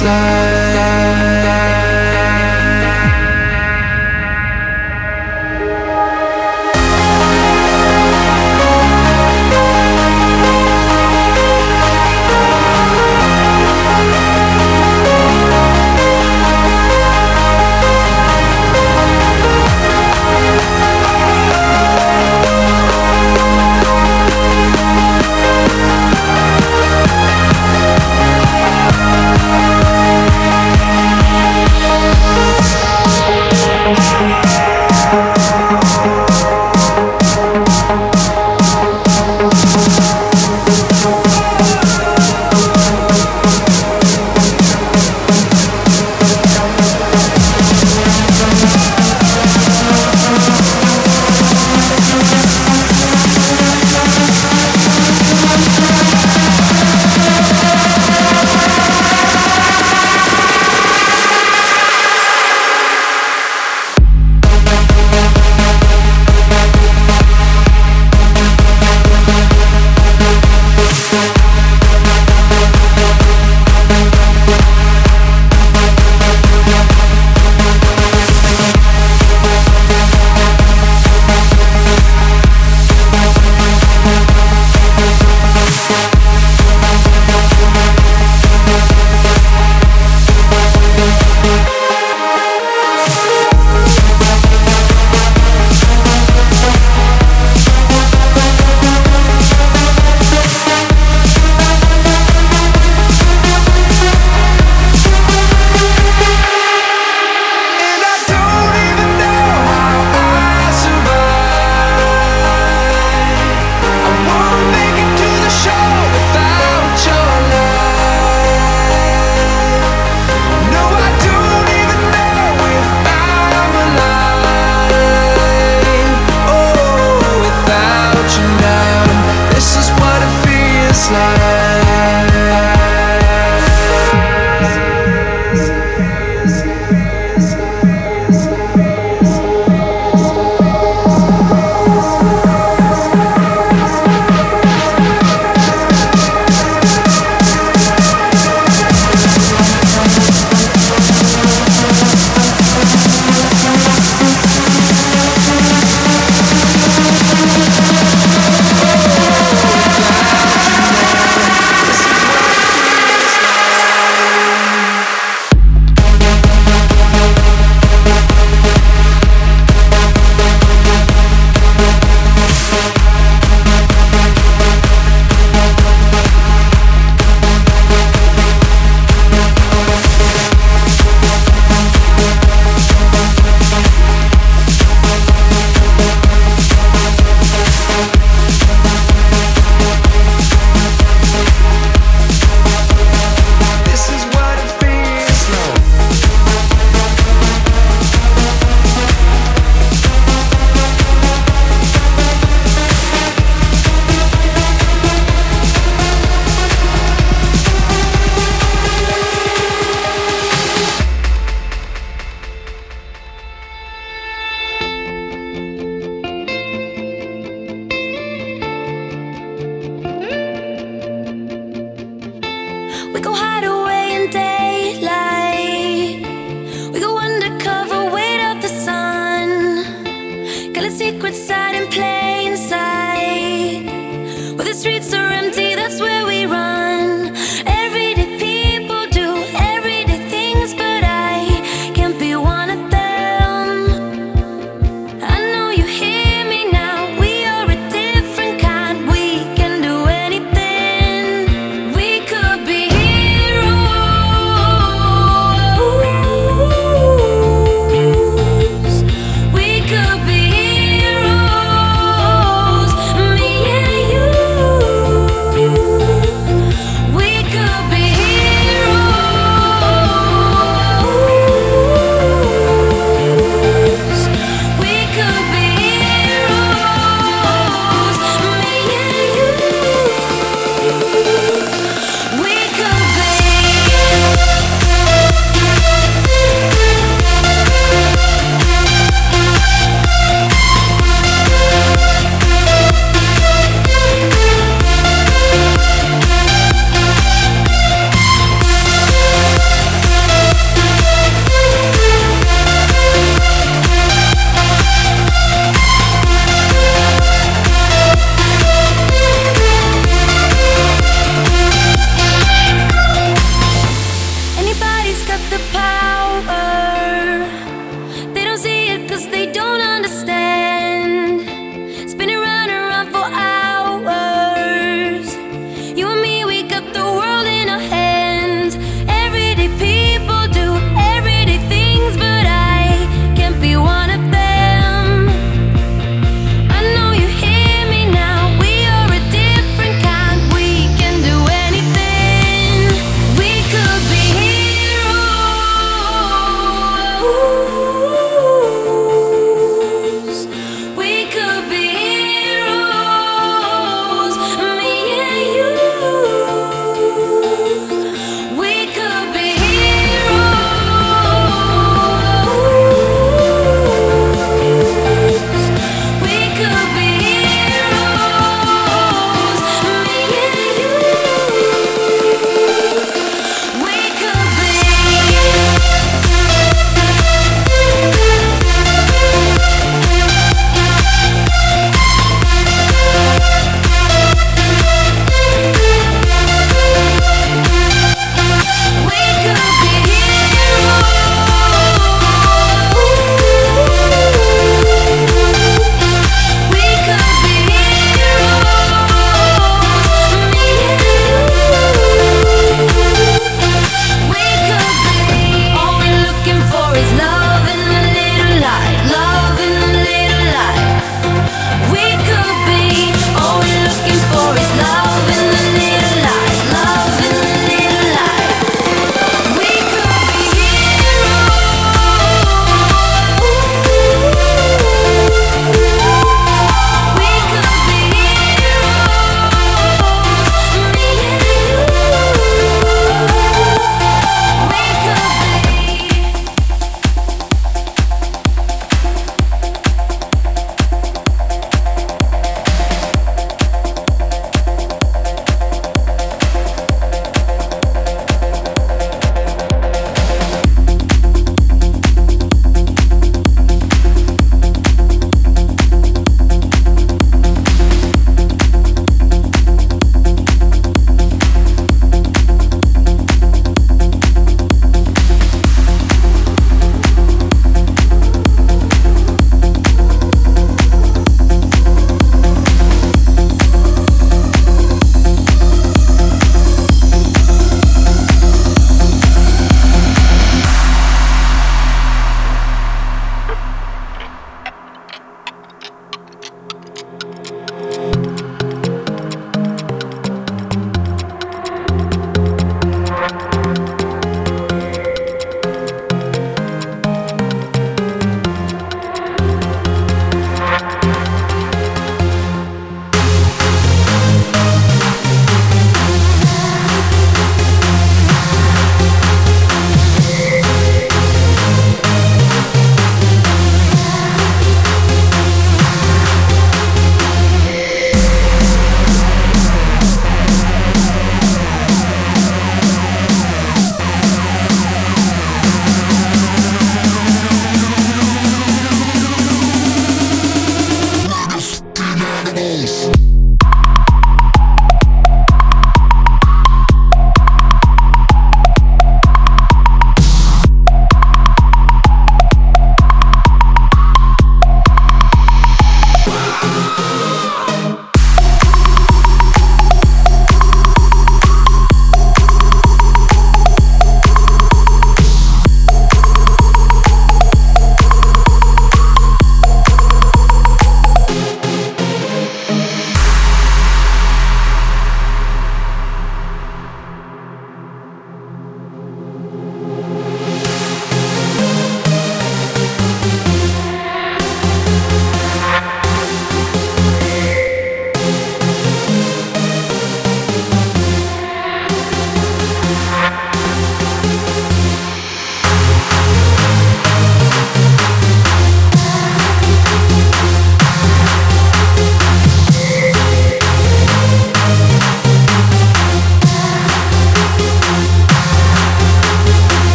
Feels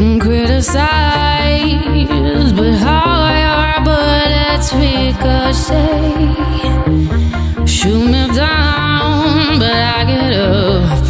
and criticize, but how your bullets ricochet, shoot me down, but I get up.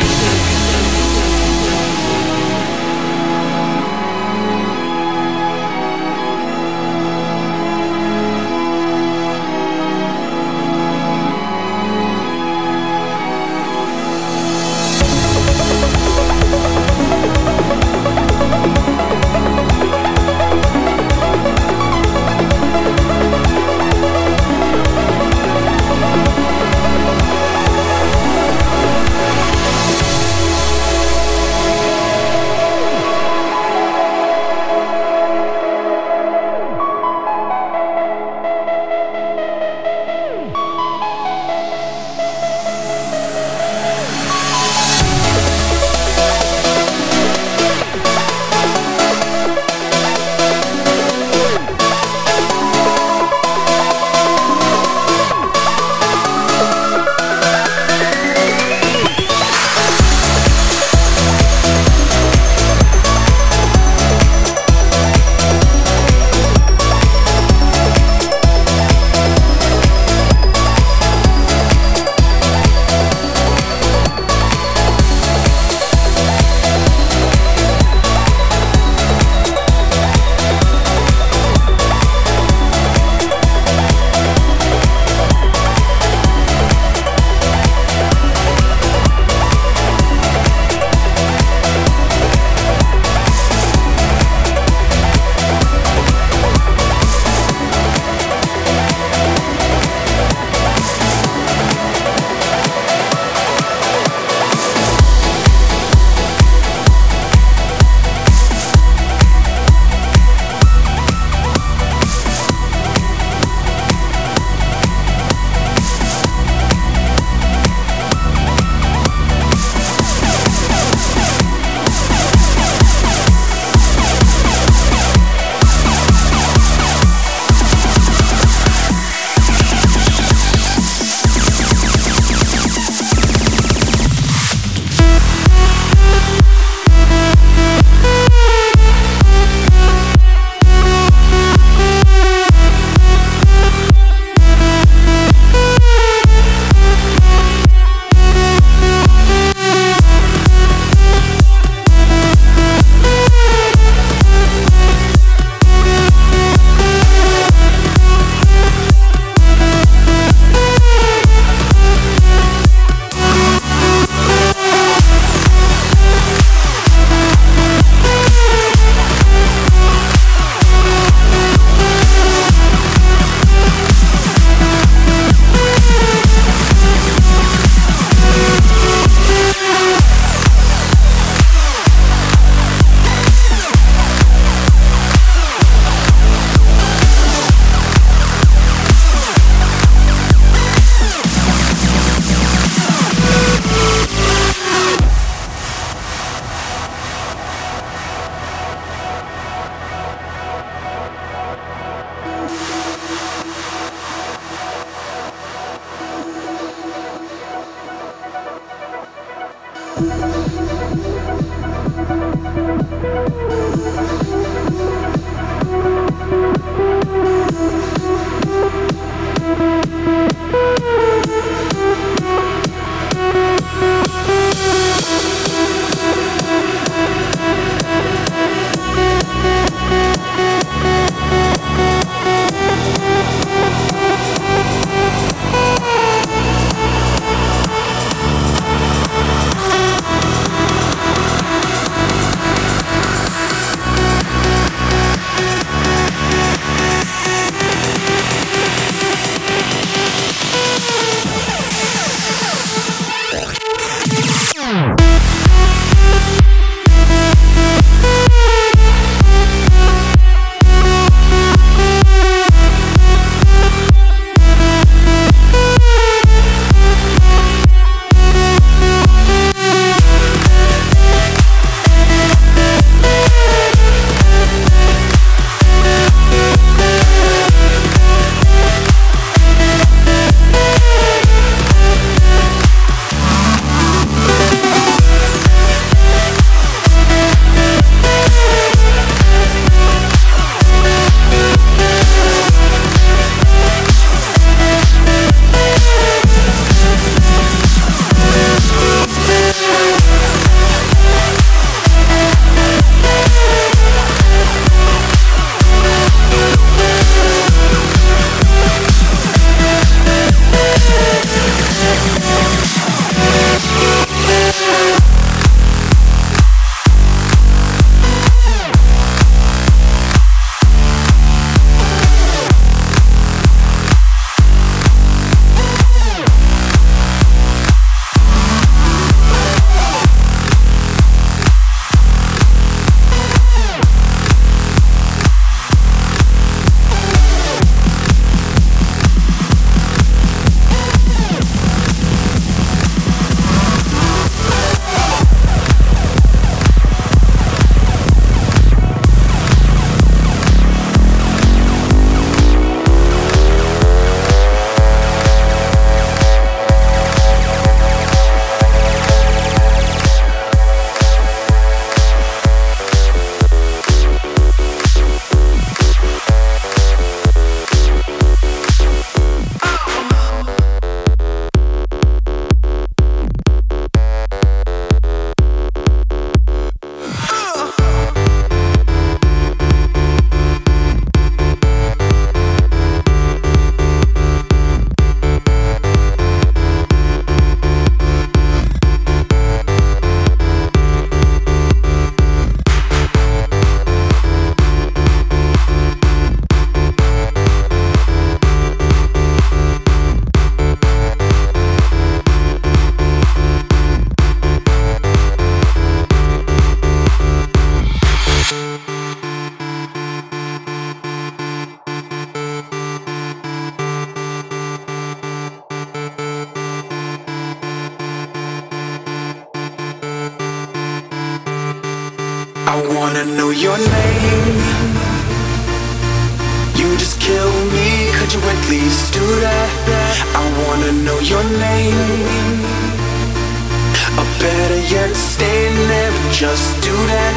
stand there, just do that.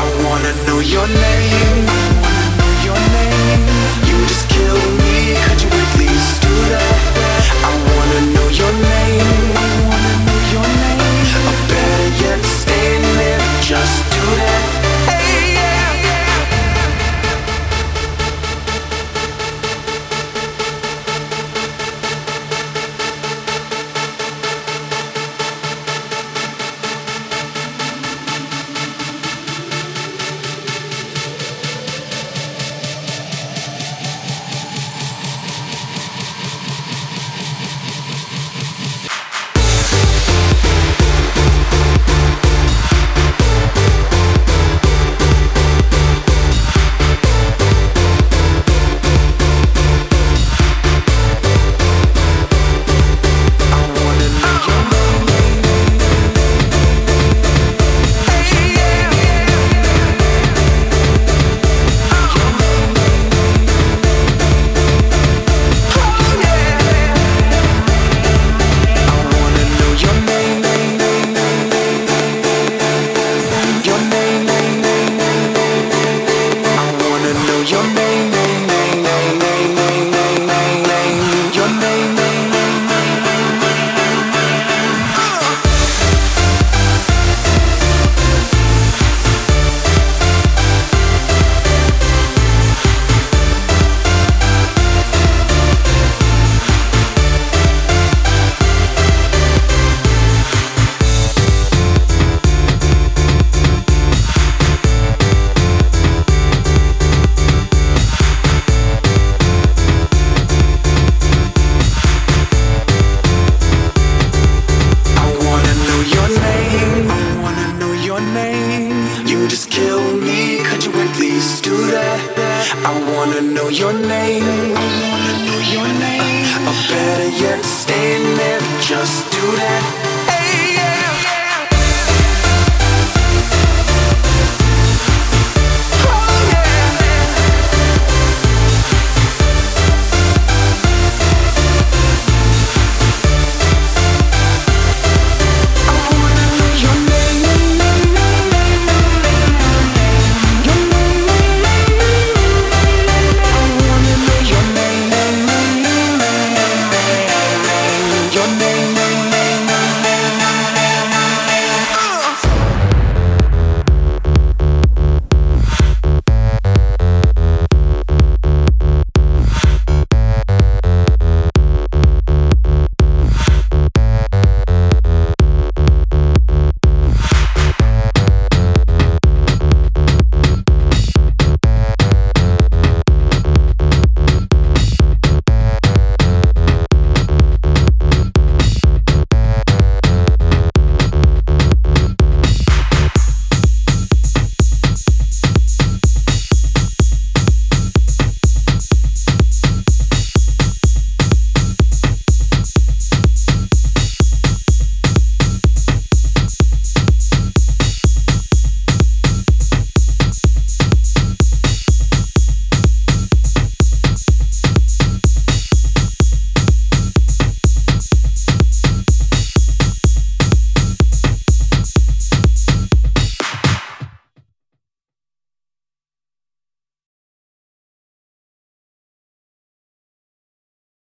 I wanna know your name. your name, know your name. Or better yet, stay there, just do that.